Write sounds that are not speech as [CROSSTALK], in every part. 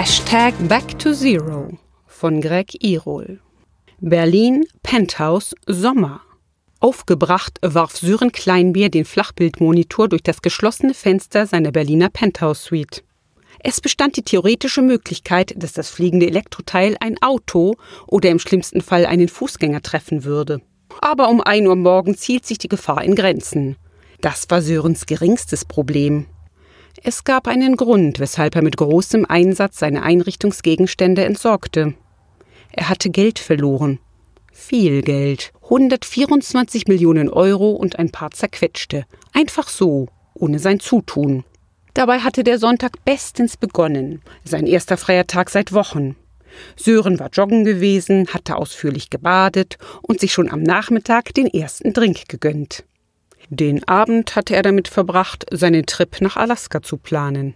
Hashtag Back to Zero von Greg Irol. Berlin, Penthouse, Sommer. Aufgebracht warf Sören Kleinbier den Flachbildmonitor durch das geschlossene Fenster seiner Berliner Penthouse-Suite. Es bestand die theoretische Möglichkeit, dass das fliegende Elektroteil ein Auto oder im schlimmsten Fall einen Fußgänger treffen würde. Aber um ein Uhr morgens hielt sich die Gefahr in Grenzen. Das war Sörens geringstes Problem. Es gab einen Grund, weshalb er mit großem Einsatz seine Einrichtungsgegenstände entsorgte. Er hatte Geld verloren. Viel Geld. 124 Millionen Euro und ein paar zerquetschte. Einfach so, ohne sein Zutun. Dabei hatte der Sonntag bestens begonnen, sein erster freier Tag seit Wochen. Sören war joggen gewesen, hatte ausführlich gebadet und sich schon am Nachmittag den ersten Drink gegönnt. Den Abend hatte er damit verbracht, seinen Trip nach Alaska zu planen.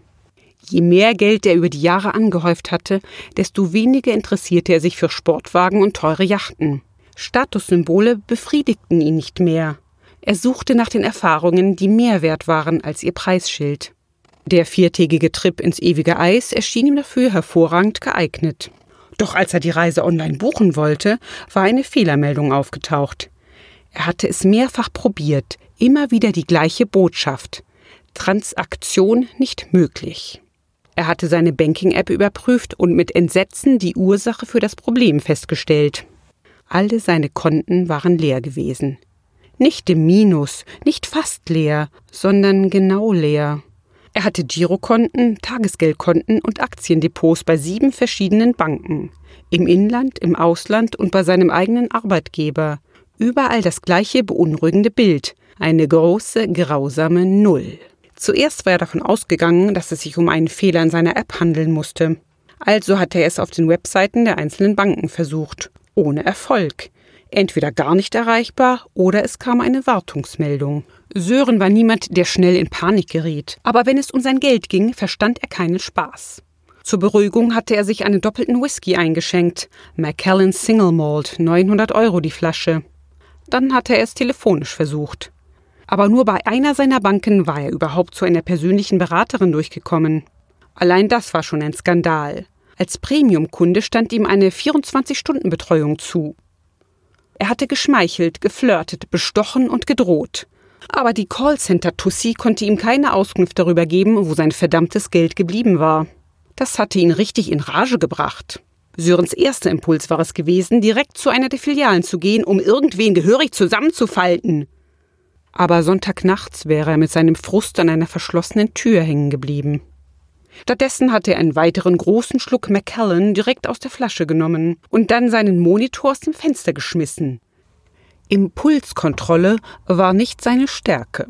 Je mehr Geld er über die Jahre angehäuft hatte, desto weniger interessierte er sich für Sportwagen und teure Yachten. Statussymbole befriedigten ihn nicht mehr. Er suchte nach den Erfahrungen, die mehr wert waren als ihr Preisschild. Der viertägige Trip ins ewige Eis erschien ihm dafür hervorragend geeignet. Doch als er die Reise online buchen wollte, war eine Fehlermeldung aufgetaucht. Er hatte es mehrfach probiert, immer wieder die gleiche Botschaft. Transaktion nicht möglich. Er hatte seine Banking-App überprüft und mit Entsetzen die Ursache für das Problem festgestellt. Alle seine Konten waren leer gewesen. Nicht im Minus, nicht fast leer, sondern genau leer. Er hatte Girokonten, Tagesgeldkonten und Aktiendepots bei sieben verschiedenen Banken. Im Inland, im Ausland und bei seinem eigenen Arbeitgeber. Überall das gleiche beunruhigende Bild. Eine große, grausame Null. Zuerst war er davon ausgegangen, dass es sich um einen Fehler in seiner App handeln musste. Also hatte er es auf den Webseiten der einzelnen Banken versucht. Ohne Erfolg. Entweder gar nicht erreichbar oder es kam eine Wartungsmeldung. Sören war niemand, der schnell in Panik geriet. Aber wenn es um sein Geld ging, verstand er keinen Spaß. Zur Beruhigung hatte er sich einen doppelten Whisky eingeschenkt. Macallan Single Malt, 900 Euro die Flasche. Dann hatte er es telefonisch versucht. Aber nur bei einer seiner Banken war er überhaupt zu einer persönlichen Beraterin durchgekommen. Allein das war schon ein Skandal. Als Premiumkunde stand ihm eine 24-Stunden-Betreuung zu. Er hatte geschmeichelt, geflirtet, bestochen und gedroht. Aber die Callcenter-Tussi konnte ihm keine Auskunft darüber geben, wo sein verdammtes Geld geblieben war. Das hatte ihn richtig in Rage gebracht. Sörens erster Impuls war es gewesen, direkt zu einer der Filialen zu gehen, um irgendwen gehörig zusammenzufalten. Aber Sonntagnachts wäre er mit seinem Frust an einer verschlossenen Tür hängen geblieben. Stattdessen hatte er einen weiteren großen Schluck Macallan direkt aus der Flasche genommen und dann seinen Monitor aus dem Fenster geschmissen. Impulskontrolle war nicht seine Stärke.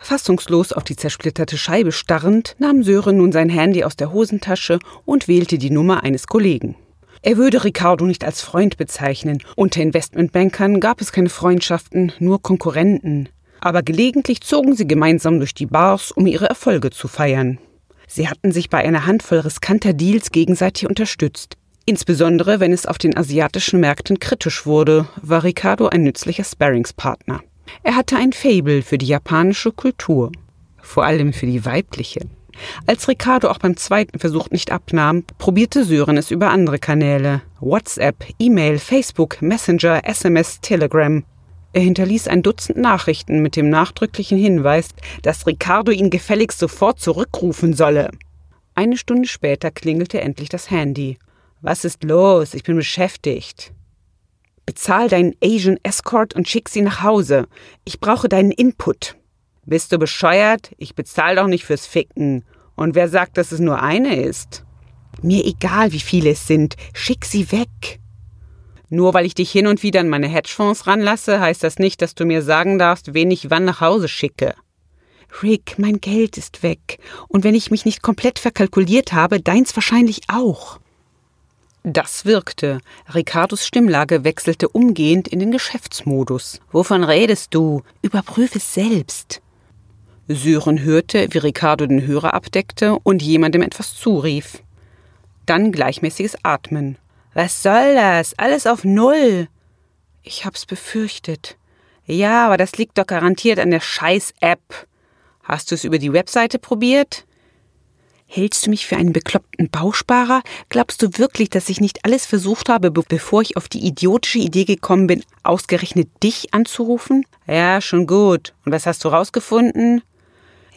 Fassungslos auf die zersplitterte Scheibe starrend, nahm Sören nun sein Handy aus der Hosentasche und wählte die Nummer eines Kollegen. Er würde Ricardo nicht als Freund bezeichnen. Unter Investmentbankern gab es keine Freundschaften, nur Konkurrenten. Aber gelegentlich zogen sie gemeinsam durch die Bars, um ihre Erfolge zu feiern. Sie hatten sich bei einer Handvoll riskanter Deals gegenseitig unterstützt. Insbesondere wenn es auf den asiatischen Märkten kritisch wurde, war Ricardo ein nützlicher Sparringspartner. Er hatte ein Fable für die japanische Kultur, vor allem für die weibliche. Als Ricardo auch beim zweiten Versuch nicht abnahm, probierte Sören es über andere Kanäle. WhatsApp, E-Mail, Facebook, Messenger, SMS, Telegram. Er hinterließ ein Dutzend Nachrichten mit dem nachdrücklichen Hinweis, dass Ricardo ihn gefälligst sofort zurückrufen solle. Eine Stunde später klingelte endlich das Handy. Was ist los? Ich bin beschäftigt. Bezahl deinen Asian Escort und schick sie nach Hause. Ich brauche deinen Input. Bist du bescheuert? Ich bezahl doch nicht fürs Ficken. Und wer sagt, dass es nur eine ist? Mir egal, wie viele es sind. Schick sie weg. Nur weil ich dich hin und wieder an meine Hedgefonds ranlasse, heißt das nicht, dass du mir sagen darfst, wen ich wann nach Hause schicke. Rick, mein Geld ist weg. Und wenn ich mich nicht komplett verkalkuliert habe, deins wahrscheinlich auch. Das wirkte. Ricardos Stimmlage wechselte umgehend in den Geschäftsmodus. Wovon redest du? Überprüfe es selbst. Sören hörte, wie Ricardo den Hörer abdeckte und jemandem etwas zurief. Dann gleichmäßiges Atmen. Was soll das? Alles auf Null. Ich hab's befürchtet. Ja, aber das liegt doch garantiert an der Scheiß-App. Hast du es über die Webseite probiert? Hältst du mich für einen bekloppten Bausparer? Glaubst du wirklich, dass ich nicht alles versucht habe, bevor ich auf die idiotische Idee gekommen bin, ausgerechnet dich anzurufen? Ja, schon gut. Und was hast du rausgefunden?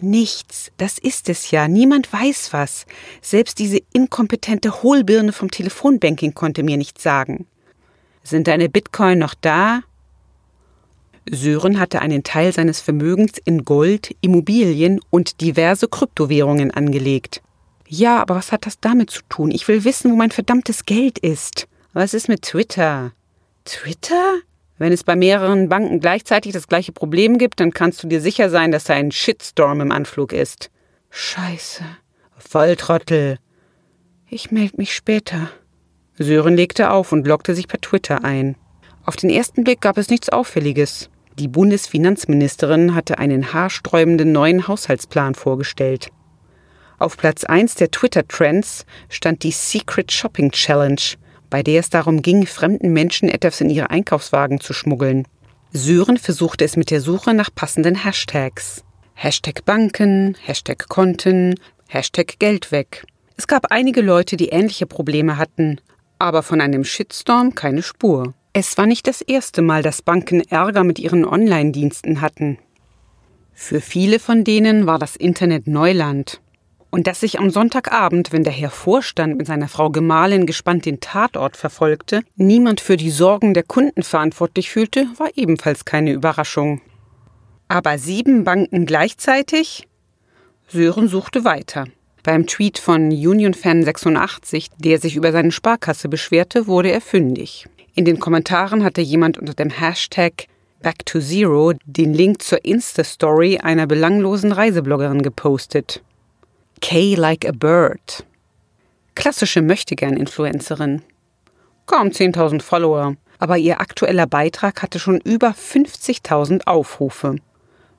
Nichts, das ist es ja. Niemand weiß was. Selbst diese inkompetente Hohlbirne vom Telefonbanking konnte mir nichts sagen. Sind deine Bitcoin noch da? Sören hatte einen Teil seines Vermögens in Gold, Immobilien und diverse Kryptowährungen angelegt. Ja, aber was hat das damit zu tun? Ich will wissen, wo mein verdammtes Geld ist. Was ist mit Twitter? Twitter? Wenn es bei mehreren Banken gleichzeitig das gleiche Problem gibt, dann kannst du dir sicher sein, dass da ein Shitstorm im Anflug ist. Scheiße. Volltrottel. Ich melde mich später. Sören legte auf und loggte sich per Twitter ein. Auf den ersten Blick gab es nichts Auffälliges. Die Bundesfinanzministerin hatte einen haarsträubenden neuen Haushaltsplan vorgestellt. Auf Platz 1 der Twitter-Trends stand die Secret Shopping Challenge, bei der es darum ging, fremden Menschen etwas in ihre Einkaufswagen zu schmuggeln. Sören versuchte es mit der Suche nach passenden Hashtags. Hashtag Banken, Hashtag Konten, Hashtag Geld weg. Es gab einige Leute, die ähnliche Probleme hatten, aber von einem Shitstorm keine Spur. Es war nicht das erste Mal, dass Banken Ärger mit ihren Online-Diensten hatten. Für viele von denen war das Internet Neuland. Und dass sich am Sonntagabend, wenn der Herr Vorstand mit seiner Frau Gemahlin gespannt den Tatort verfolgte, niemand für die Sorgen der Kunden verantwortlich fühlte, war ebenfalls keine Überraschung. Aber sieben Banken gleichzeitig? Sören suchte weiter. Beim Tweet von UnionFan86, der sich über seine Sparkasse beschwerte, wurde er fündig. In den Kommentaren hatte jemand unter dem Hashtag Back to Zero den Link zur Insta-Story einer belanglosen Reisebloggerin gepostet. Kay like a bird. Klassische Möchtegern-Influencerin. Kaum 10.000 Follower, aber ihr aktueller Beitrag hatte schon über 50.000 Aufrufe.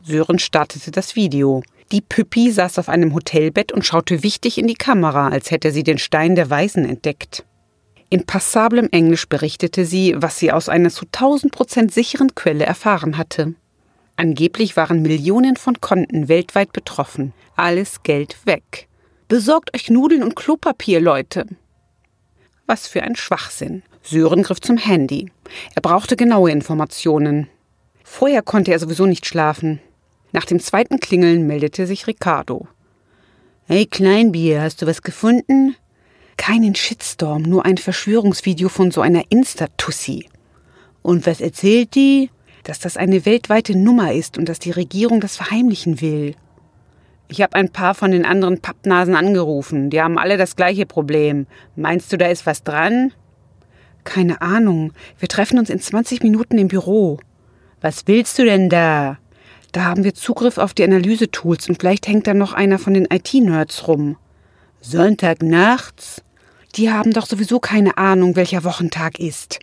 Sören startete das Video. Die Püppi saß auf einem Hotelbett und schaute wichtig in die Kamera, als hätte sie den Stein der Weisen entdeckt. In passablem Englisch berichtete sie, was sie aus einer zu 1000 Prozent sicheren Quelle erfahren hatte. Angeblich waren Millionen von Konten weltweit betroffen. Alles Geld weg. Besorgt euch Nudeln und Klopapier, Leute. Was für ein Schwachsinn. Sören griff zum Handy. Er brauchte genaue Informationen. Vorher konnte er sowieso nicht schlafen. Nach dem zweiten Klingeln meldete sich Ricardo. Hey Kleinbier, hast du was gefunden? Keinen Shitstorm, nur ein Verschwörungsvideo von so einer Insta-Tussi. Und was erzählt die? Dass das eine weltweite Nummer ist und dass die Regierung das verheimlichen will. Ich habe ein paar von den anderen Pappnasen angerufen. Die haben alle das gleiche Problem. Meinst du, da ist was dran? Keine Ahnung. Wir treffen uns in 20 Minuten im Büro. Was willst du denn da? Da haben wir Zugriff auf die Analysetools und vielleicht hängt da noch einer von den IT-Nerds rum. Sonntag nachts? Die haben doch sowieso keine Ahnung, welcher Wochentag ist.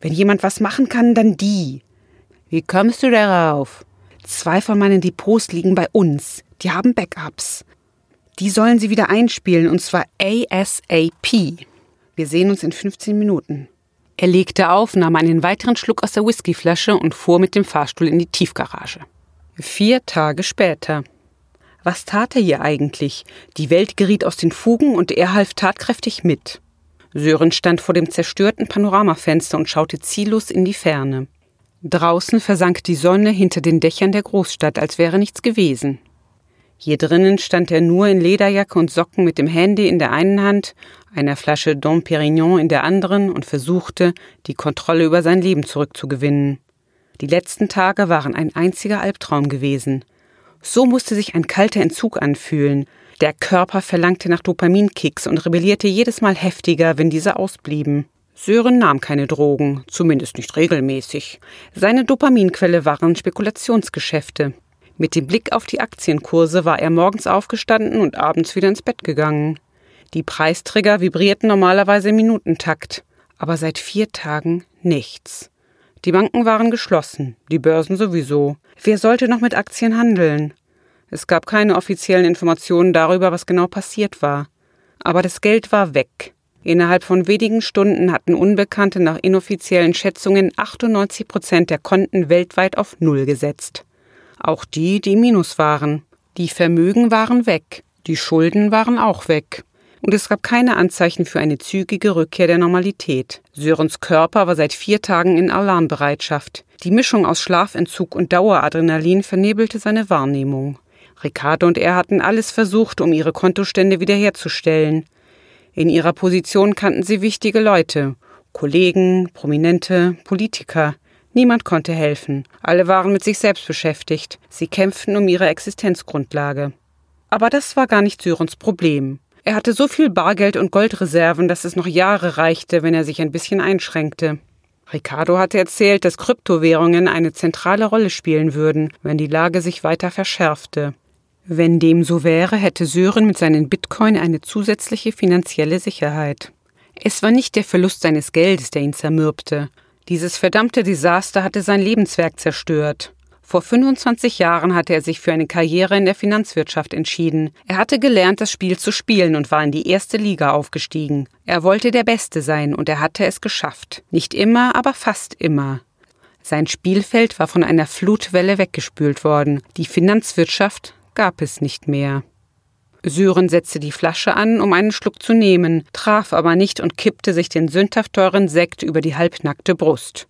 Wenn jemand was machen kann, dann die. Wie kommst du darauf? Zwei von meinen Depots liegen bei uns. Die haben Backups. Die sollen sie wieder einspielen, und zwar ASAP. Wir sehen uns in 15 Minuten. Er legte auf, nahm einen weiteren Schluck aus der Whiskyflasche und fuhr mit dem Fahrstuhl in die Tiefgarage. Vier Tage später. Was tat er hier eigentlich? Die Welt geriet aus den Fugen und er half tatkräftig mit. Sören stand vor dem zerstörten Panoramafenster und schaute ziellos in die Ferne. Draußen versank die Sonne hinter den Dächern der Großstadt, als wäre nichts gewesen. Hier drinnen stand er nur in Lederjacke und Socken mit dem Handy in der einen Hand, einer Flasche Dom Perignon in der anderen und versuchte, die Kontrolle über sein Leben zurückzugewinnen. Die letzten Tage waren ein einziger Albtraum gewesen. So musste sich ein kalter Entzug anfühlen. Der Körper verlangte nach Dopaminkicks und rebellierte jedes Mal heftiger, wenn diese ausblieben. Sören nahm keine Drogen, zumindest nicht regelmäßig. Seine Dopaminquelle waren Spekulationsgeschäfte. Mit dem Blick auf die Aktienkurse war er morgens aufgestanden und abends wieder ins Bett gegangen. Die Preisträger vibrierten normalerweise im Minutentakt, aber seit vier Tagen nichts. Die Banken waren geschlossen, die Börsen sowieso. Wer sollte noch mit Aktien handeln? Es gab keine offiziellen Informationen darüber, was genau passiert war. Aber das Geld war weg. Innerhalb von wenigen Stunden hatten Unbekannte nach inoffiziellen Schätzungen 98 Prozent der Konten weltweit auf Null gesetzt. Auch die, die Minus waren. Die Vermögen waren weg. Die Schulden waren auch weg. Und es gab keine Anzeichen für eine zügige Rückkehr der Normalität. Sörens Körper war seit vier Tagen in Alarmbereitschaft. Die Mischung aus Schlafentzug und Daueradrenalin vernebelte seine Wahrnehmung. Ricardo und er hatten alles versucht, um ihre Kontostände wiederherzustellen. In ihrer Position kannten sie wichtige Leute, Kollegen, Prominente, Politiker. Niemand konnte helfen. Alle waren mit sich selbst beschäftigt. Sie kämpften um ihre Existenzgrundlage. Aber das war gar nicht Syrens Problem. Er hatte so viel Bargeld und Goldreserven, dass es noch Jahre reichte, wenn er sich ein bisschen einschränkte. Ricardo hatte erzählt, dass Kryptowährungen eine zentrale Rolle spielen würden, wenn die Lage sich weiter verschärfte. Wenn dem so wäre, hätte Sören mit seinen Bitcoin eine zusätzliche finanzielle Sicherheit. Es war nicht der Verlust seines Geldes, der ihn zermürbte. Dieses verdammte Desaster hatte sein Lebenswerk zerstört. Vor 25 Jahren hatte er sich für eine Karriere in der Finanzwirtschaft entschieden. Er hatte gelernt, das Spiel zu spielen und war in die erste Liga aufgestiegen. Er wollte der Beste sein und er hatte es geschafft. Nicht immer, aber fast immer. Sein Spielfeld war von einer Flutwelle weggespült worden. Die Finanzwirtschaft gab es nicht mehr. Sören setzte die Flasche an, um einen Schluck zu nehmen, traf aber nicht und kippte sich den sündhaft teuren Sekt über die halbnackte Brust.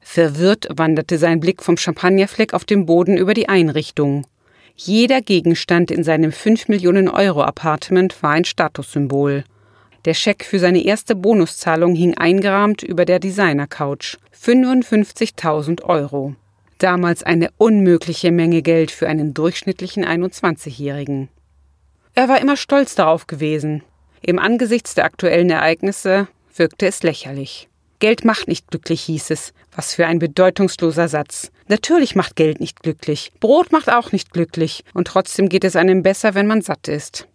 Verwirrt wanderte sein Blick vom Champagnerfleck auf dem Boden über die Einrichtung. Jeder Gegenstand in seinem 5 Millionen Euro Appartement war ein Statussymbol. Der Scheck für seine erste Bonuszahlung hing eingerahmt über der Designer-Couch. 55.000 Euro. Damals eine unmögliche Menge Geld für einen durchschnittlichen 21-Jährigen. Er war immer stolz darauf gewesen. Im Angesichts der aktuellen Ereignisse wirkte es lächerlich. Geld macht nicht glücklich, hieß es. Was für ein bedeutungsloser Satz. Natürlich macht Geld nicht glücklich. Brot macht auch nicht glücklich. Und trotzdem geht es einem besser, wenn man satt ist.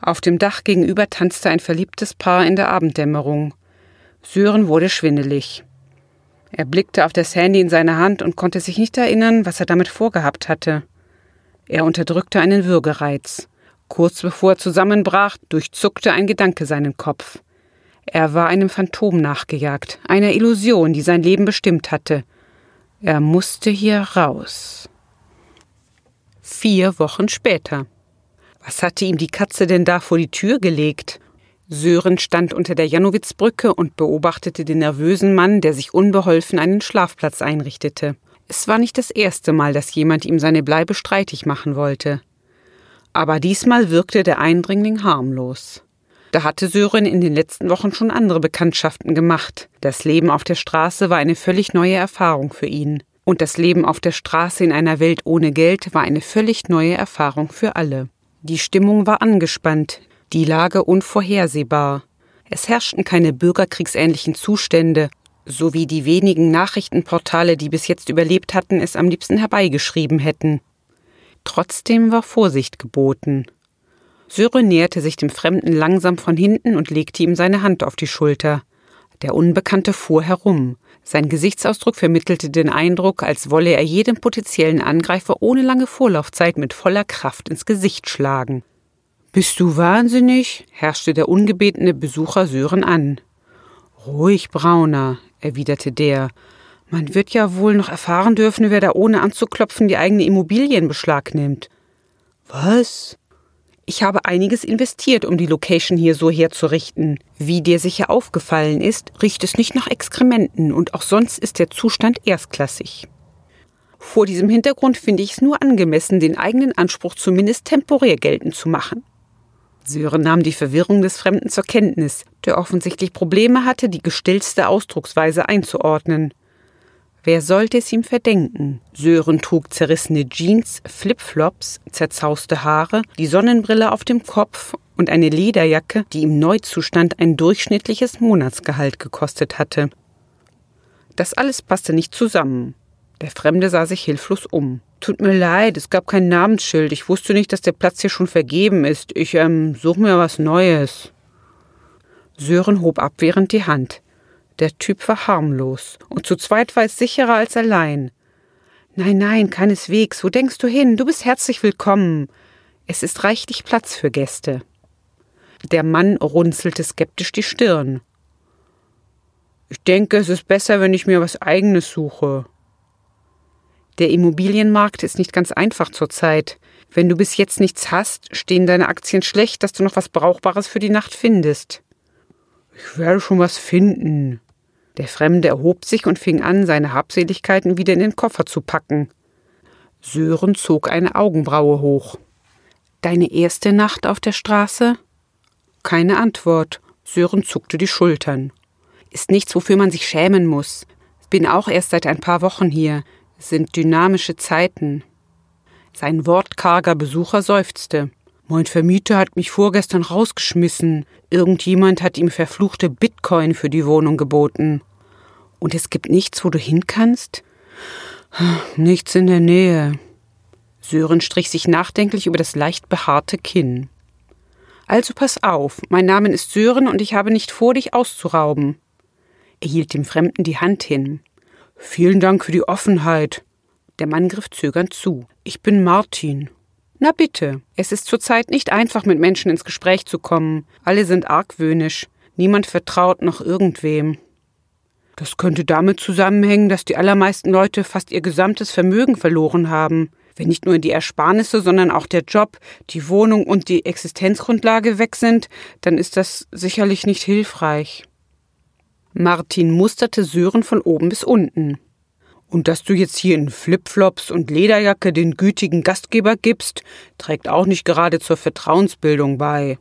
Auf dem Dach gegenüber tanzte ein verliebtes Paar in der Abenddämmerung. Sören wurde schwindelig. Er blickte auf das Handy in seiner Hand und konnte sich nicht erinnern, was er damit vorgehabt hatte. Er unterdrückte einen Würgereiz. Kurz bevor er zusammenbrach, durchzuckte ein Gedanke seinen Kopf. Er war einem Phantom nachgejagt, einer Illusion, die sein Leben bestimmt hatte. Er musste hier raus. Vier Wochen später. Was hatte ihm die Katze denn da vor die Tür gelegt? Sören stand unter der Janowitzbrücke und beobachtete den nervösen Mann, der sich unbeholfen einen Schlafplatz einrichtete. Es war nicht das erste Mal, dass jemand ihm seine Bleibe streitig machen wollte. Aber diesmal wirkte der Eindringling harmlos. Da hatte Sören in den letzten Wochen schon andere Bekanntschaften gemacht. Das Leben auf der Straße war eine völlig neue Erfahrung für ihn. Und das Leben auf der Straße in einer Welt ohne Geld war eine völlig neue Erfahrung für alle. Die Stimmung war angespannt, die Lage unvorhersehbar. Es herrschten keine bürgerkriegsähnlichen Zustände, so wie die wenigen Nachrichtenportale, die bis jetzt überlebt hatten, es am liebsten herbeigeschrieben hätten. Trotzdem war Vorsicht geboten. Syre näherte sich dem Fremden langsam von hinten und legte ihm seine Hand auf die Schulter. Der Unbekannte fuhr herum. Sein Gesichtsausdruck vermittelte den Eindruck, als wolle er jedem potenziellen Angreifer ohne lange Vorlaufzeit mit voller Kraft ins Gesicht schlagen. Bist du wahnsinnig? herrschte der ungebetene Besucher Sören an. Ruhig, Brauner, erwiderte der. Man wird ja wohl noch erfahren dürfen, wer da ohne anzuklopfen die eigene Immobilien beschlagnimmt. Was? Ich habe einiges investiert, um die Location hier so herzurichten. Wie dir sicher aufgefallen ist, riecht es nicht nach Exkrementen und auch sonst ist der Zustand erstklassig. Vor diesem Hintergrund finde ich es nur angemessen, den eigenen Anspruch zumindest temporär geltend zu machen. Sören nahm die Verwirrung des Fremden zur Kenntnis, der offensichtlich Probleme hatte, die gestillste Ausdrucksweise einzuordnen. Wer sollte es ihm verdenken? Sören trug zerrissene Jeans, Flipflops, zerzauste Haare, die Sonnenbrille auf dem Kopf und eine Lederjacke, die im Neuzustand ein durchschnittliches Monatsgehalt gekostet hatte. Das alles passte nicht zusammen. Der Fremde sah sich hilflos um. Tut mir leid, es gab kein Namensschild. Ich wusste nicht, dass der Platz hier schon vergeben ist. Ich, ähm, suche mir was Neues. Sören hob abwehrend die Hand. Der Typ war harmlos, und zu zweit war es sicherer als allein. Nein, nein, keineswegs. Wo denkst du hin? Du bist herzlich willkommen. Es ist reichlich Platz für Gäste. Der Mann runzelte skeptisch die Stirn. Ich denke, es ist besser, wenn ich mir was eigenes suche. Der Immobilienmarkt ist nicht ganz einfach zurzeit. Wenn du bis jetzt nichts hast, stehen deine Aktien schlecht, dass du noch was Brauchbares für die Nacht findest. Ich werde schon was finden. Der Fremde erhob sich und fing an, seine Habseligkeiten wieder in den Koffer zu packen. Sören zog eine Augenbraue hoch. Deine erste Nacht auf der Straße? Keine Antwort. Sören zuckte die Schultern. Ist nichts, wofür man sich schämen muss. Bin auch erst seit ein paar Wochen hier. Sind dynamische Zeiten. Sein wortkarger Besucher seufzte. Mein Vermieter hat mich vorgestern rausgeschmissen. Irgendjemand hat ihm verfluchte Bitcoin für die Wohnung geboten. Und es gibt nichts, wo du hin kannst? Nichts in der Nähe. Sören strich sich nachdenklich über das leicht behaarte Kinn. Also pass auf, mein Name ist Sören und ich habe nicht vor, dich auszurauben. Er hielt dem Fremden die Hand hin. Vielen Dank für die Offenheit. Der Mann griff zögernd zu. Ich bin Martin. Na bitte, es ist zurzeit nicht einfach, mit Menschen ins Gespräch zu kommen. Alle sind argwöhnisch. Niemand vertraut noch irgendwem. Das könnte damit zusammenhängen, dass die allermeisten Leute fast ihr gesamtes Vermögen verloren haben. Wenn nicht nur die Ersparnisse, sondern auch der Job, die Wohnung und die Existenzgrundlage weg sind, dann ist das sicherlich nicht hilfreich. Martin musterte Sören von oben bis unten. Und dass du jetzt hier in Flipflops und Lederjacke den gütigen Gastgeber gibst, trägt auch nicht gerade zur Vertrauensbildung bei.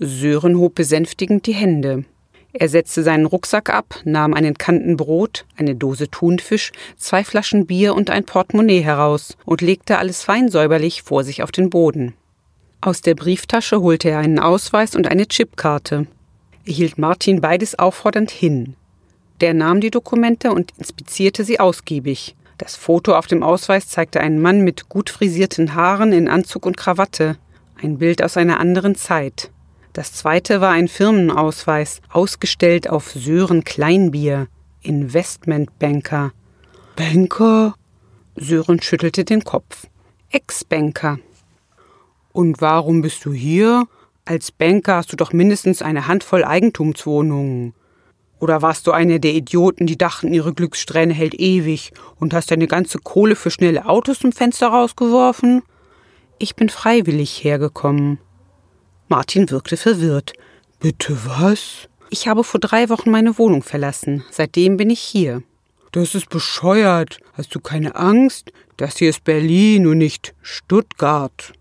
Sören hob besänftigend die Hände. Er setzte seinen Rucksack ab, nahm einen Kanten Brot, eine Dose Thunfisch, zwei Flaschen Bier und ein Portemonnaie heraus und legte alles fein säuberlich vor sich auf den Boden. Aus der Brieftasche holte er einen Ausweis und eine Chipkarte. Hielt Martin beides auffordernd hin. Der nahm die Dokumente und inspizierte sie ausgiebig. Das Foto auf dem Ausweis zeigte einen Mann mit gut frisierten Haaren in Anzug und Krawatte. Ein Bild aus einer anderen Zeit. Das zweite war ein Firmenausweis, ausgestellt auf Sören Kleinbier, Investmentbanker. Banker? Sören schüttelte den Kopf. Ex-Banker. Und warum bist du hier? Als Banker hast du doch mindestens eine Handvoll Eigentumswohnungen. Oder warst du einer der Idioten, die dachten, ihre Glückssträhne hält ewig und hast deine ganze Kohle für schnelle Autos zum Fenster rausgeworfen? Ich bin freiwillig hergekommen. Martin wirkte verwirrt. Bitte was? Ich habe vor drei Wochen meine Wohnung verlassen. Seitdem bin ich hier. Das ist bescheuert. Hast du keine Angst? Das hier ist Berlin und nicht Stuttgart.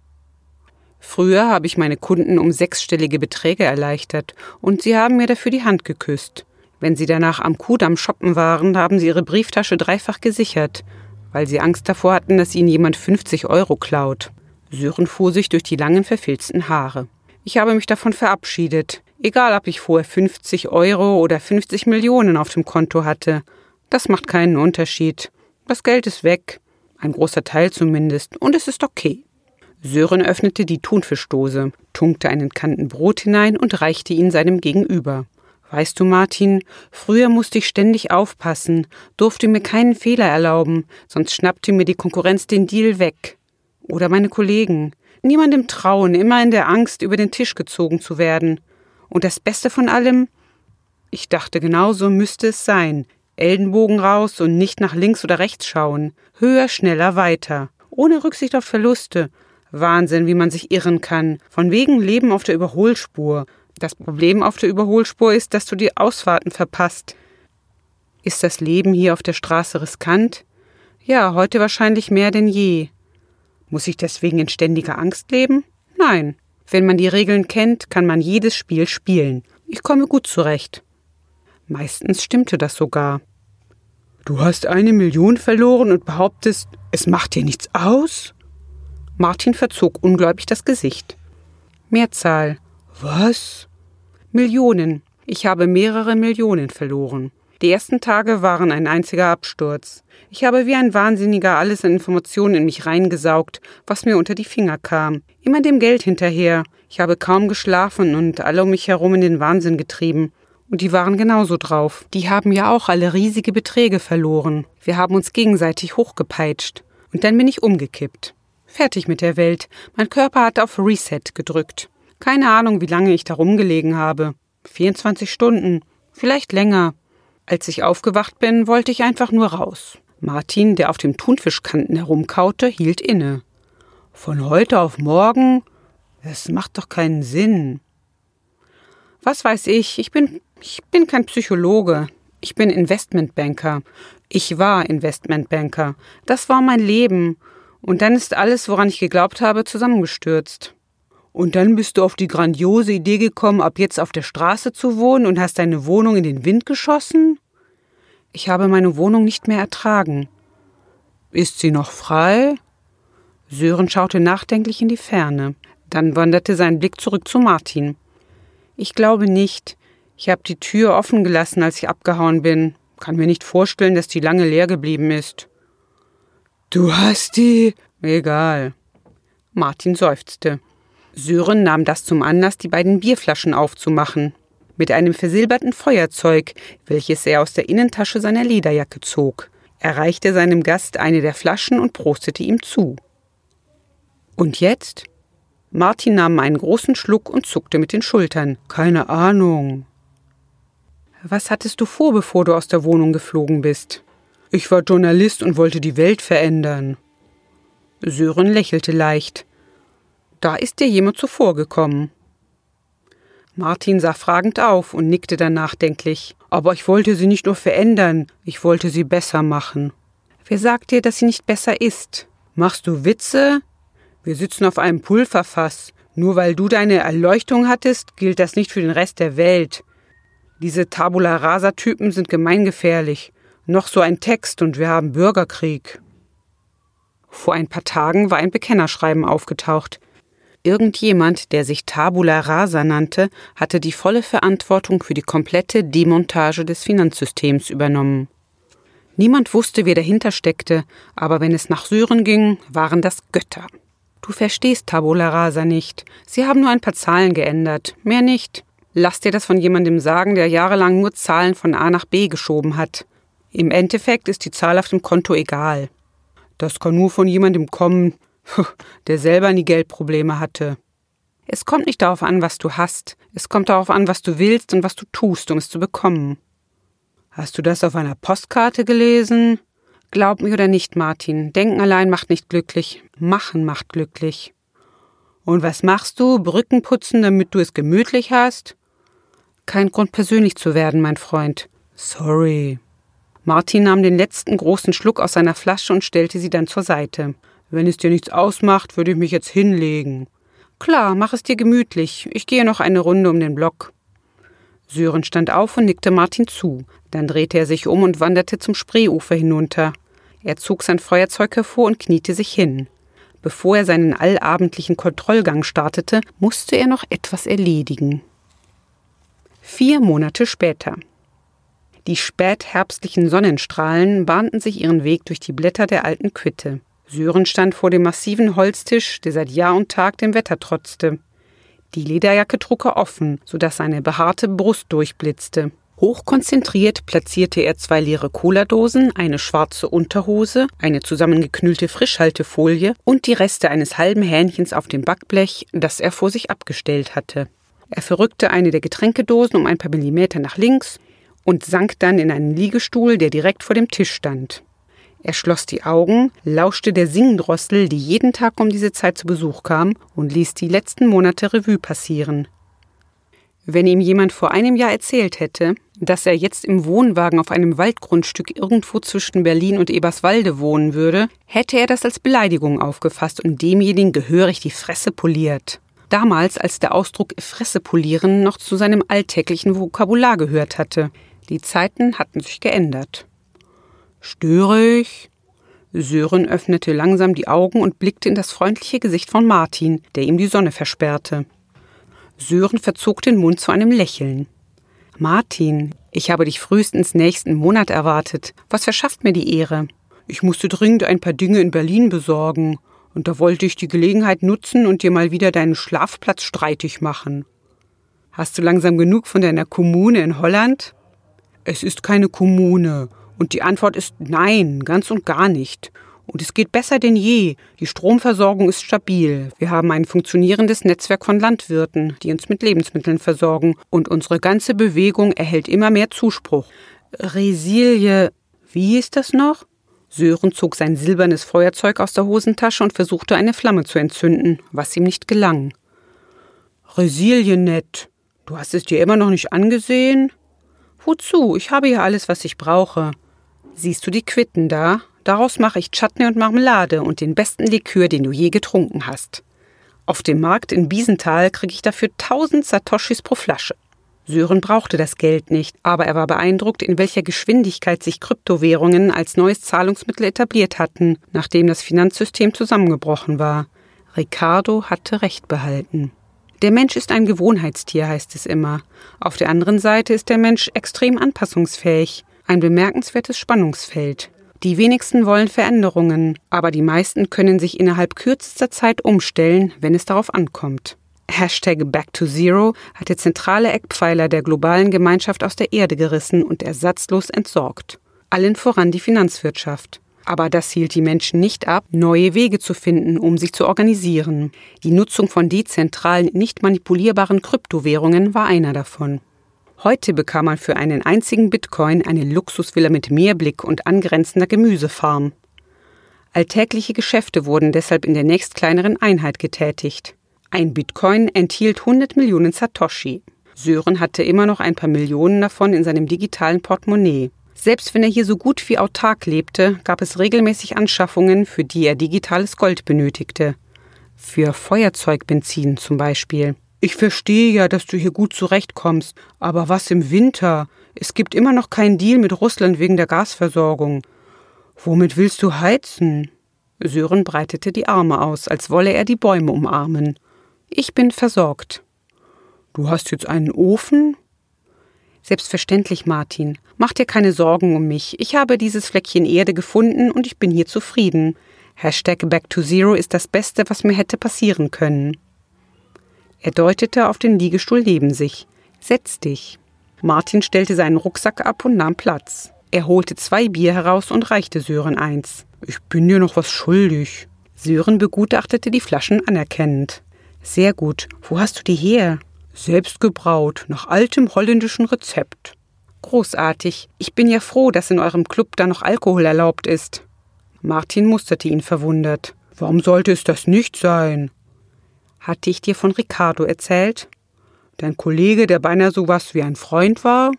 Früher habe ich meine Kunden um sechsstellige Beträge erleichtert und sie haben mir dafür die Hand geküsst. Wenn sie danach am Kudamm shoppen waren, haben sie ihre Brieftasche dreifach gesichert, weil sie Angst davor hatten, dass ihnen jemand 50 Euro klaut. Sören fuhr sich durch die langen verfilzten Haare. Ich habe mich davon verabschiedet. Egal, ob ich vorher 50 Euro oder 50 Millionen auf dem Konto hatte. Das macht keinen Unterschied. Das Geld ist weg. Ein großer Teil zumindest. Und es ist okay. Sören öffnete die Thunfischdose, tunkte einen Kanten Brot hinein und reichte ihn seinem Gegenüber. Weißt du, Martin, früher musste ich ständig aufpassen, durfte mir keinen Fehler erlauben, sonst schnappte mir die Konkurrenz den Deal weg. Oder meine Kollegen niemandem trauen, immer in der Angst, über den Tisch gezogen zu werden. Und das Beste von allem? Ich dachte, genau so müsste es sein. Ellenbogen raus und nicht nach links oder rechts schauen. Höher, schneller, weiter. Ohne Rücksicht auf Verluste. Wahnsinn, wie man sich irren kann. Von wegen Leben auf der Überholspur. Das Problem auf der Überholspur ist, dass du die Ausfahrten verpasst. Ist das Leben hier auf der Straße riskant? Ja, heute wahrscheinlich mehr denn je. Muss ich deswegen in ständiger Angst leben? Nein. Wenn man die Regeln kennt, kann man jedes Spiel spielen. Ich komme gut zurecht. Meistens stimmte das sogar. Du hast eine Million verloren und behauptest, es macht dir nichts aus? Martin verzog ungläubig das Gesicht. Mehrzahl. Was? Millionen. Ich habe mehrere Millionen verloren. Die ersten Tage waren ein einziger Absturz. Ich habe wie ein Wahnsinniger alles an Informationen in mich reingesaugt, was mir unter die Finger kam. Immer dem Geld hinterher. Ich habe kaum geschlafen und alle um mich herum in den Wahnsinn getrieben. Und die waren genauso drauf. Die haben ja auch alle riesige Beträge verloren. Wir haben uns gegenseitig hochgepeitscht. Und dann bin ich umgekippt. Fertig mit der Welt. Mein Körper hat auf Reset gedrückt. Keine Ahnung, wie lange ich da rumgelegen habe. 24 Stunden. Vielleicht länger. Als ich aufgewacht bin, wollte ich einfach nur raus. Martin, der auf dem Thunfischkanten herumkaute, hielt inne. Von heute auf morgen? Es macht doch keinen Sinn. Was weiß ich, ich bin, ich bin kein Psychologe. Ich bin Investmentbanker. Ich war Investmentbanker. Das war mein Leben. Und dann ist alles, woran ich geglaubt habe, zusammengestürzt. Und dann bist du auf die grandiose Idee gekommen, ab jetzt auf der Straße zu wohnen und hast deine Wohnung in den Wind geschossen? Ich habe meine Wohnung nicht mehr ertragen. Ist sie noch frei? Sören schaute nachdenklich in die Ferne. Dann wanderte sein Blick zurück zu Martin. Ich glaube nicht. Ich habe die Tür offen gelassen, als ich abgehauen bin. Kann mir nicht vorstellen, dass die lange leer geblieben ist. Du hast die. Egal. Martin seufzte. Sören nahm das zum Anlass, die beiden Bierflaschen aufzumachen mit einem versilberten Feuerzeug, welches er aus der Innentasche seiner Lederjacke zog. Er reichte seinem Gast eine der Flaschen und prostete ihm zu. Und jetzt? Martin nahm einen großen Schluck und zuckte mit den Schultern. Keine Ahnung. Was hattest du vor, bevor du aus der Wohnung geflogen bist? Ich war Journalist und wollte die Welt verändern. Sören lächelte leicht. Da ist dir jemand zuvorgekommen. Martin sah fragend auf und nickte dann nachdenklich. Aber ich wollte sie nicht nur verändern, ich wollte sie besser machen. Wer sagt dir, dass sie nicht besser ist? Machst du Witze? Wir sitzen auf einem Pulverfass. Nur weil du deine Erleuchtung hattest, gilt das nicht für den Rest der Welt. Diese Tabula Rasa-Typen sind gemeingefährlich. Noch so ein Text und wir haben Bürgerkrieg. Vor ein paar Tagen war ein Bekennerschreiben aufgetaucht. Irgendjemand, der sich Tabula Rasa nannte, hatte die volle Verantwortung für die komplette Demontage des Finanzsystems übernommen. Niemand wusste, wer dahinter steckte, aber wenn es nach Syrien ging, waren das Götter. Du verstehst Tabula Rasa nicht. Sie haben nur ein paar Zahlen geändert, mehr nicht. Lass dir das von jemandem sagen, der jahrelang nur Zahlen von A nach B geschoben hat. Im Endeffekt ist die Zahl auf dem Konto egal. Das kann nur von jemandem kommen, [LAUGHS] der selber nie Geldprobleme hatte. Es kommt nicht darauf an, was du hast, es kommt darauf an, was du willst und was du tust, um es zu bekommen. Hast du das auf einer Postkarte gelesen? Glaub mir oder nicht, Martin, denken allein macht nicht glücklich, machen macht glücklich. Und was machst du? Brücken putzen, damit du es gemütlich hast? Kein Grund persönlich zu werden, mein Freund. Sorry. Martin nahm den letzten großen Schluck aus seiner Flasche und stellte sie dann zur Seite. Wenn es dir nichts ausmacht, würde ich mich jetzt hinlegen. Klar, mach es dir gemütlich. Ich gehe noch eine Runde um den Block. Sören stand auf und nickte Martin zu. Dann drehte er sich um und wanderte zum Spreeufer hinunter. Er zog sein Feuerzeug hervor und kniete sich hin. Bevor er seinen allabendlichen Kontrollgang startete, musste er noch etwas erledigen. Vier Monate später. Die spätherbstlichen Sonnenstrahlen bahnten sich ihren Weg durch die Blätter der alten Quitte. Sören stand vor dem massiven Holztisch, der seit Jahr und Tag dem Wetter trotzte. Die Lederjacke trug er offen, so dass seine behaarte Brust durchblitzte. Hochkonzentriert platzierte er zwei leere Cola-Dosen, eine schwarze Unterhose, eine zusammengeknüllte Frischhaltefolie und die Reste eines halben Hähnchens auf dem Backblech, das er vor sich abgestellt hatte. Er verrückte eine der Getränkedosen um ein paar Millimeter nach links und sank dann in einen Liegestuhl, der direkt vor dem Tisch stand. Er schloss die Augen, lauschte der Singendrossel, die jeden Tag um diese Zeit zu Besuch kam, und ließ die letzten Monate Revue passieren. Wenn ihm jemand vor einem Jahr erzählt hätte, dass er jetzt im Wohnwagen auf einem Waldgrundstück irgendwo zwischen Berlin und Eberswalde wohnen würde, hätte er das als Beleidigung aufgefasst und demjenigen gehörig die Fresse poliert. Damals, als der Ausdruck Fresse polieren noch zu seinem alltäglichen Vokabular gehört hatte. Die Zeiten hatten sich geändert. Störe ich? Sören öffnete langsam die Augen und blickte in das freundliche Gesicht von Martin, der ihm die Sonne versperrte. Sören verzog den Mund zu einem Lächeln. Martin, ich habe dich frühestens nächsten Monat erwartet. Was verschafft mir die Ehre? Ich musste dringend ein paar Dinge in Berlin besorgen, und da wollte ich die Gelegenheit nutzen und dir mal wieder deinen Schlafplatz streitig machen. Hast du langsam genug von deiner Kommune in Holland? Es ist keine Kommune, und die Antwort ist nein, ganz und gar nicht. Und es geht besser denn je. Die Stromversorgung ist stabil. Wir haben ein funktionierendes Netzwerk von Landwirten, die uns mit Lebensmitteln versorgen. Und unsere ganze Bewegung erhält immer mehr Zuspruch. Resilie, wie ist das noch? Sören zog sein silbernes Feuerzeug aus der Hosentasche und versuchte eine Flamme zu entzünden, was ihm nicht gelang. Resilienett, du hast es dir immer noch nicht angesehen? Wozu? Ich habe ja alles, was ich brauche. Siehst du die Quitten da? Daraus mache ich Chutney und Marmelade und den besten Likör, den du je getrunken hast. Auf dem Markt in Biesenthal kriege ich dafür tausend Satoshis pro Flasche. Sören brauchte das Geld nicht, aber er war beeindruckt, in welcher Geschwindigkeit sich Kryptowährungen als neues Zahlungsmittel etabliert hatten, nachdem das Finanzsystem zusammengebrochen war. Ricardo hatte Recht behalten. Der Mensch ist ein Gewohnheitstier, heißt es immer. Auf der anderen Seite ist der Mensch extrem anpassungsfähig, ein bemerkenswertes Spannungsfeld. Die wenigsten wollen Veränderungen, aber die meisten können sich innerhalb kürzester Zeit umstellen, wenn es darauf ankommt. Hashtag Back to Zero hatte zentrale Eckpfeiler der globalen Gemeinschaft aus der Erde gerissen und ersatzlos entsorgt. Allen voran die Finanzwirtschaft. Aber das hielt die Menschen nicht ab, neue Wege zu finden, um sich zu organisieren. Die Nutzung von dezentralen, nicht manipulierbaren Kryptowährungen war einer davon. Heute bekam man für einen einzigen Bitcoin eine Luxusvilla mit Meerblick und angrenzender Gemüsefarm. Alltägliche Geschäfte wurden deshalb in der nächstkleineren Einheit getätigt. Ein Bitcoin enthielt 100 Millionen Satoshi. Sören hatte immer noch ein paar Millionen davon in seinem digitalen Portemonnaie. Selbst wenn er hier so gut wie autark lebte, gab es regelmäßig Anschaffungen, für die er digitales Gold benötigte. Für Feuerzeugbenzin zum Beispiel. Ich verstehe ja, dass du hier gut zurechtkommst, aber was im Winter? Es gibt immer noch keinen Deal mit Russland wegen der Gasversorgung. Womit willst du heizen? Sören breitete die Arme aus, als wolle er die Bäume umarmen. Ich bin versorgt. Du hast jetzt einen Ofen? Selbstverständlich, Martin. Mach dir keine Sorgen um mich. Ich habe dieses Fleckchen Erde gefunden und ich bin hier zufrieden. Hashtag Back to Zero ist das Beste, was mir hätte passieren können. Er deutete auf den Liegestuhl neben sich. Setz dich. Martin stellte seinen Rucksack ab und nahm Platz. Er holte zwei Bier heraus und reichte Sören eins. Ich bin dir noch was schuldig. Sören begutachtete die Flaschen anerkennend. Sehr gut. Wo hast du die her? Selbst gebraut, nach altem holländischen Rezept. Großartig. Ich bin ja froh, dass in eurem Club da noch Alkohol erlaubt ist. Martin musterte ihn verwundert. Warum sollte es das nicht sein? Hatte ich dir von Ricardo erzählt? Dein Kollege, der beinahe so was wie ein Freund war?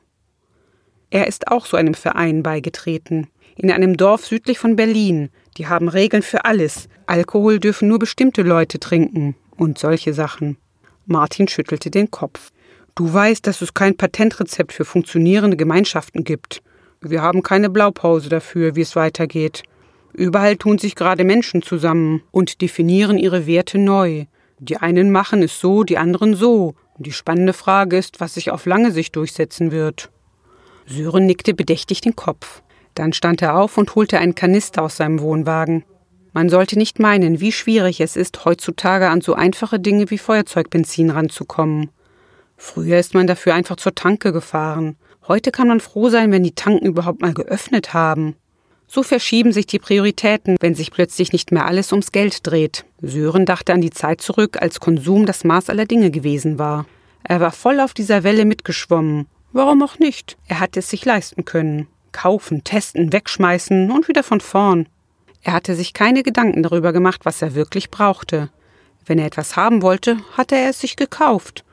Er ist auch so einem Verein beigetreten. In einem Dorf südlich von Berlin. Die haben Regeln für alles. Alkohol dürfen nur bestimmte Leute trinken. Und solche Sachen. Martin schüttelte den Kopf. Du weißt, dass es kein Patentrezept für funktionierende Gemeinschaften gibt. Wir haben keine Blaupause dafür, wie es weitergeht. Überall tun sich gerade Menschen zusammen und definieren ihre Werte neu. Die einen machen es so, die anderen so. Die spannende Frage ist, was sich auf lange Sicht durchsetzen wird. Sören nickte bedächtig den Kopf. Dann stand er auf und holte einen Kanister aus seinem Wohnwagen. Man sollte nicht meinen, wie schwierig es ist, heutzutage an so einfache Dinge wie Feuerzeugbenzin ranzukommen. Früher ist man dafür einfach zur Tanke gefahren. Heute kann man froh sein, wenn die Tanken überhaupt mal geöffnet haben. So verschieben sich die Prioritäten, wenn sich plötzlich nicht mehr alles ums Geld dreht. Sören dachte an die Zeit zurück, als Konsum das Maß aller Dinge gewesen war. Er war voll auf dieser Welle mitgeschwommen. Warum auch nicht? Er hatte es sich leisten können. Kaufen, testen, wegschmeißen und wieder von vorn. Er hatte sich keine Gedanken darüber gemacht, was er wirklich brauchte. Wenn er etwas haben wollte, hatte er es sich gekauft.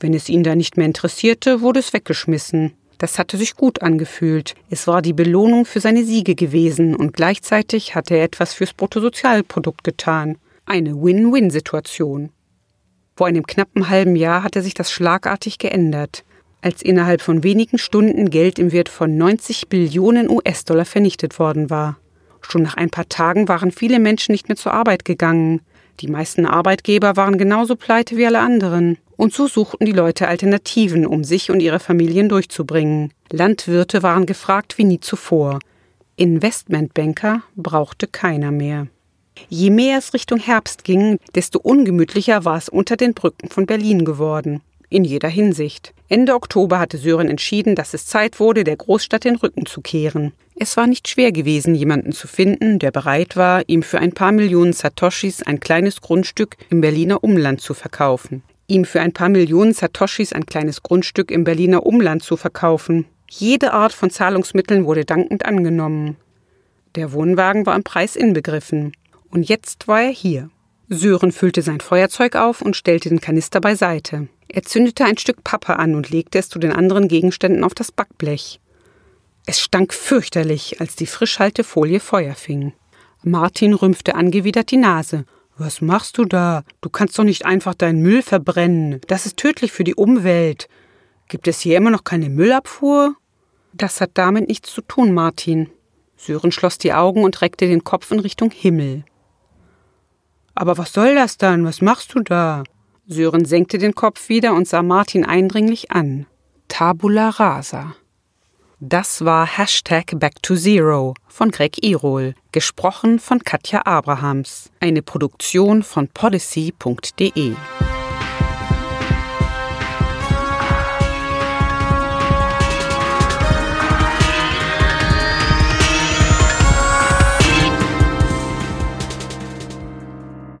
Wenn es ihn da nicht mehr interessierte, wurde es weggeschmissen. Das hatte sich gut angefühlt. Es war die Belohnung für seine Siege gewesen und gleichzeitig hatte er etwas fürs Bruttosozialprodukt getan. Eine Win-Win-Situation. Vor einem knappen halben Jahr hatte sich das schlagartig geändert, als innerhalb von wenigen Stunden Geld im Wert von 90 Billionen US-Dollar vernichtet worden war. Schon nach ein paar Tagen waren viele Menschen nicht mehr zur Arbeit gegangen. Die meisten Arbeitgeber waren genauso pleite wie alle anderen. Und so suchten die Leute Alternativen, um sich und ihre Familien durchzubringen. Landwirte waren gefragt wie nie zuvor. Investmentbanker brauchte keiner mehr. Je mehr es Richtung Herbst ging, desto ungemütlicher war es unter den Brücken von Berlin geworden. In jeder Hinsicht. Ende Oktober hatte Sören entschieden, dass es Zeit wurde, der Großstadt den Rücken zu kehren. Es war nicht schwer gewesen, jemanden zu finden, der bereit war, ihm für ein paar Millionen Satoshis ein kleines Grundstück im Berliner Umland zu verkaufen ihm für ein paar Millionen Satoshis ein kleines Grundstück im Berliner Umland zu verkaufen. Jede Art von Zahlungsmitteln wurde dankend angenommen. Der Wohnwagen war im Preis inbegriffen. Und jetzt war er hier. Sören füllte sein Feuerzeug auf und stellte den Kanister beiseite. Er zündete ein Stück Pappe an und legte es zu den anderen Gegenständen auf das Backblech. Es stank fürchterlich, als die Frischhaltefolie Feuer fing. Martin rümpfte angewidert die Nase. Was machst du da? Du kannst doch nicht einfach deinen Müll verbrennen. Das ist tödlich für die Umwelt. Gibt es hier immer noch keine Müllabfuhr? Das hat damit nichts zu tun, Martin. Sören schloss die Augen und reckte den Kopf in Richtung Himmel. Aber was soll das dann? Was machst du da? Sören senkte den Kopf wieder und sah Martin eindringlich an. Tabula rasa. Das war Hashtag Back to Zero von Greg Irol, gesprochen von Katja Abrahams, eine Produktion von policy.de.